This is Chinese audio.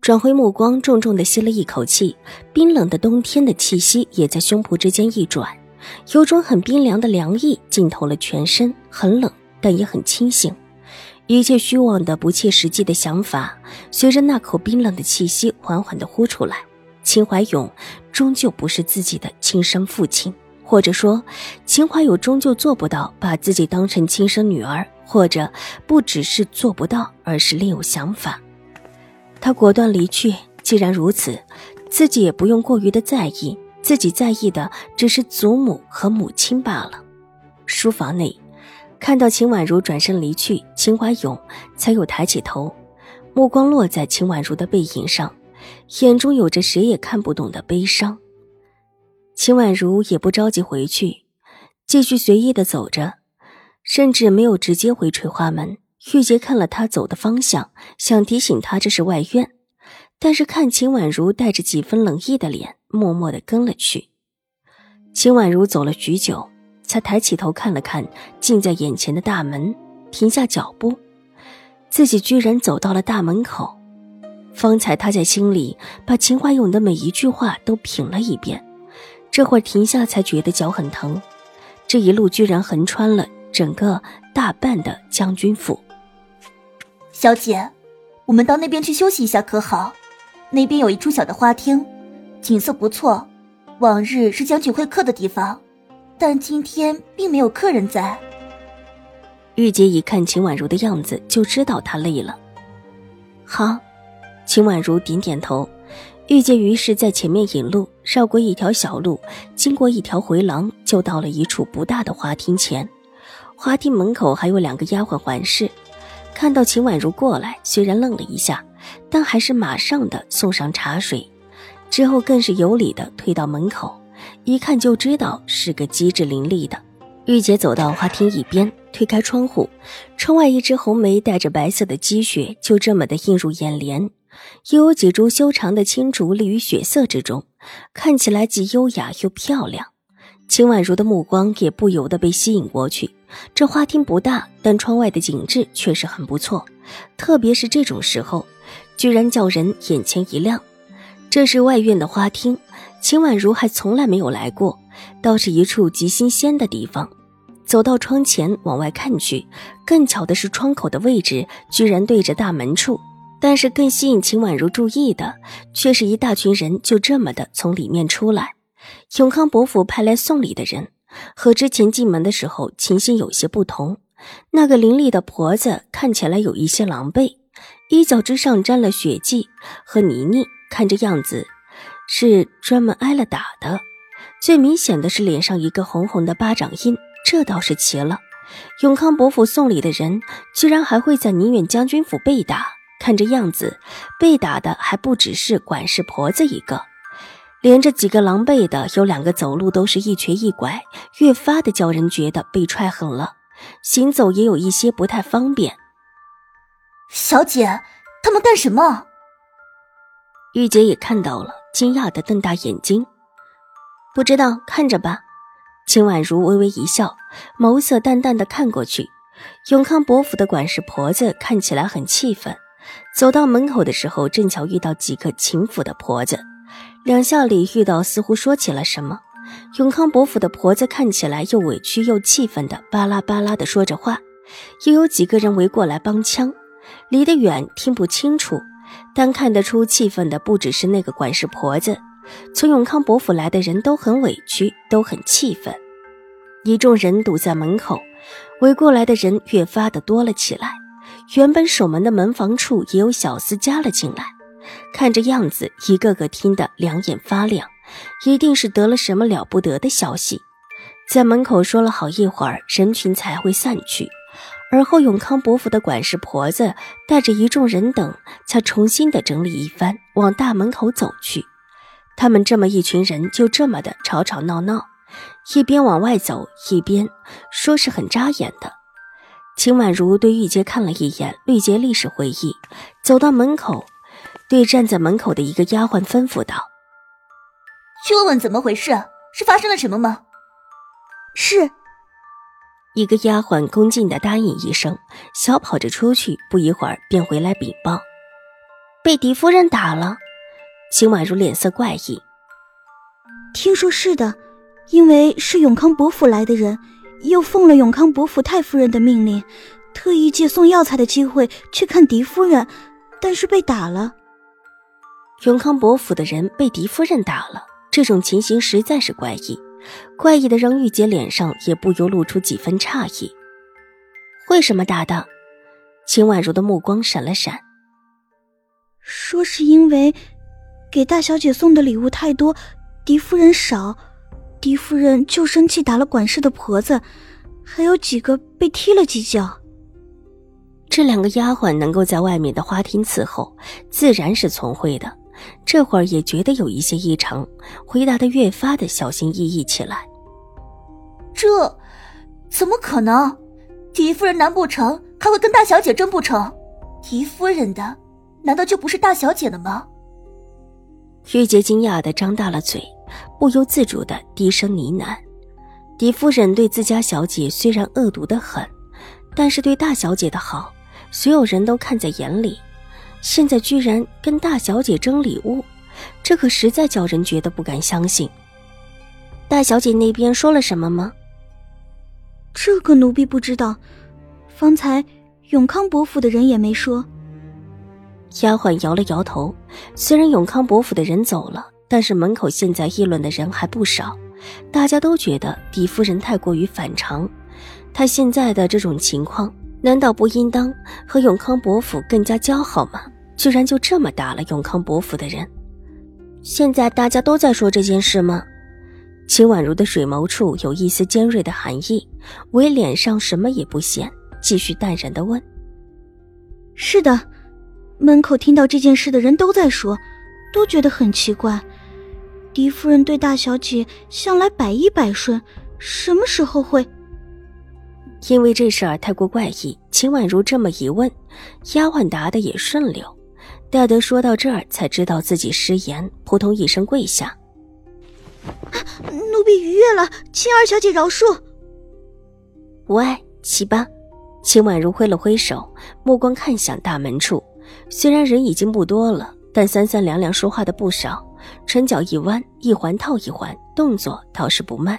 转回目光，重重的吸了一口气，冰冷的冬天的气息也在胸脯之间一转，有种很冰凉的凉意浸透了全身，很冷，但也很清醒。一切虚妄的、不切实际的想法，随着那口冰冷的气息缓缓的呼出来。秦怀勇终究不是自己的亲生父亲，或者说，秦怀勇终究做不到把自己当成亲生女儿，或者不只是做不到，而是另有想法。他果断离去。既然如此，自己也不用过于的在意，自己在意的只是祖母和母亲罢了。书房内，看到秦婉如转身离去，秦怀勇才又抬起头，目光落在秦婉如的背影上，眼中有着谁也看不懂的悲伤。秦婉如也不着急回去，继续随意的走着，甚至没有直接回垂花门。玉洁看了他走的方向，想提醒他这是外院，但是看秦婉如带着几分冷意的脸，默默的跟了去。秦婉如走了许久，才抬起头看了看近在眼前的大门，停下脚步，自己居然走到了大门口。方才他在心里把秦怀勇的每一句话都品了一遍，这会儿停下才觉得脚很疼。这一路居然横穿了整个大半的将军府。小姐，我们到那边去休息一下可好？那边有一处小的花厅，景色不错。往日是将军会客的地方，但今天并没有客人在。玉洁一看秦婉如的样子，就知道她累了。好，秦婉如点点头。玉洁于是在前面引路，绕过一条小路，经过一条回廊，就到了一处不大的花厅前。花厅门口还有两个丫鬟环视。看到秦婉如过来，虽然愣了一下，但还是马上的送上茶水，之后更是有礼的推到门口，一看就知道是个机智伶俐的。玉洁走到花厅一边，推开窗户，窗外一只红梅带着白色的积雪就这么的映入眼帘，又有几株修长的青竹立于雪色之中，看起来既优雅又漂亮。秦婉如的目光也不由得被吸引过去。这花厅不大，但窗外的景致确实很不错。特别是这种时候，居然叫人眼前一亮。这是外院的花厅，秦婉如还从来没有来过，倒是一处极新鲜的地方。走到窗前往外看去，更巧的是窗口的位置居然对着大门处。但是更吸引秦婉如注意的，却是一大群人就这么的从里面出来。永康伯府派来送礼的人，和之前进门的时候情形有些不同。那个伶俐的婆子看起来有一些狼狈，衣角之上沾了血迹和泥泞，看这样子是专门挨了打的。最明显的是脸上一个红红的巴掌印，这倒是奇了。永康伯府送礼的人，居然还会在宁远将军府被打，看这样子，被打的还不只是管事婆子一个。连着几个狼狈的，有两个走路都是一瘸一拐，越发的叫人觉得被踹狠了，行走也有一些不太方便。小姐，他们干什么？玉洁也看到了，惊讶的瞪大眼睛。不知道，看着吧。秦婉如微微一笑，眸色淡淡的看过去。永康伯府的管事婆子看起来很气愤，走到门口的时候，正巧遇到几个秦府的婆子。两下里遇到，似乎说起了什么。永康伯府的婆子看起来又委屈又气愤的，巴拉巴拉的说着话。又有几个人围过来帮腔，离得远听不清楚，但看得出气愤的不只是那个管事婆子。从永康伯府来的人都很委屈，都很气愤。一众人堵在门口，围过来的人越发的多了起来。原本守门的门房处也有小厮加了进来。看这样子，一个个听得两眼发亮，一定是得了什么了不得的消息。在门口说了好一会儿，人群才会散去。而后，永康伯府的管事婆子带着一众人等，才重新的整理一番，往大门口走去。他们这么一群人就这么的吵吵闹闹，一边往外走，一边说是很扎眼的。秦婉如对玉洁看了一眼，玉洁立时回忆，走到门口，对站在门口的一个丫鬟吩咐道：“去问问怎么回事，是发生了什么吗？”是。一个丫鬟恭敬的答应一声，小跑着出去，不一会儿便回来禀报：“被狄夫人打了。”秦婉如脸色怪异，听说是的，因为是永康伯府来的人，又奉了永康伯府太夫人的命令，特意借送药材的机会去看狄夫人，但是被打了。永康伯府的人被狄夫人打了，这种情形实在是怪异，怪异的让玉洁脸上也不由露出几分诧异。为什么打的？秦婉如的目光闪了闪，说是因为。给大小姐送的礼物太多，狄夫人少，狄夫人就生气打了管事的婆子，还有几个被踢了几脚。这两个丫鬟能够在外面的花厅伺候，自然是聪慧的。这会儿也觉得有一些异常，回答的越发的小心翼翼起来。这怎么可能？狄夫人难不成还会跟大小姐争不成？狄夫人的难道就不是大小姐的吗？玉洁惊讶的张大了嘴，不由自主的低声呢喃：“狄夫人对自家小姐虽然恶毒的很，但是对大小姐的好，所有人都看在眼里。现在居然跟大小姐争礼物，这可实在叫人觉得不敢相信。大小姐那边说了什么吗？这个奴婢不知道，方才永康伯府的人也没说。”丫鬟摇了摇头。虽然永康伯府的人走了，但是门口现在议论的人还不少。大家都觉得狄夫人太过于反常，她现在的这种情况，难道不应当和永康伯府更加交好吗？居然就这么打了永康伯府的人。现在大家都在说这件事吗？秦婉如的水眸处有一丝尖锐的寒意，唯脸上什么也不显，继续淡然的问：“是的。”门口听到这件事的人都在说，都觉得很奇怪。狄夫人对大小姐向来百依百顺，什么时候会？因为这事儿太过怪异，秦婉如这么一问，丫鬟答的也顺溜。戴德说到这儿，才知道自己失言，扑通一声跪下：“奴婢逾越了，秦二小姐饶恕。”无碍，起吧。秦婉如挥了挥手，目光看向大门处。虽然人已经不多了，但三三两两说话的不少。唇角一弯，一环套一环，动作倒是不慢。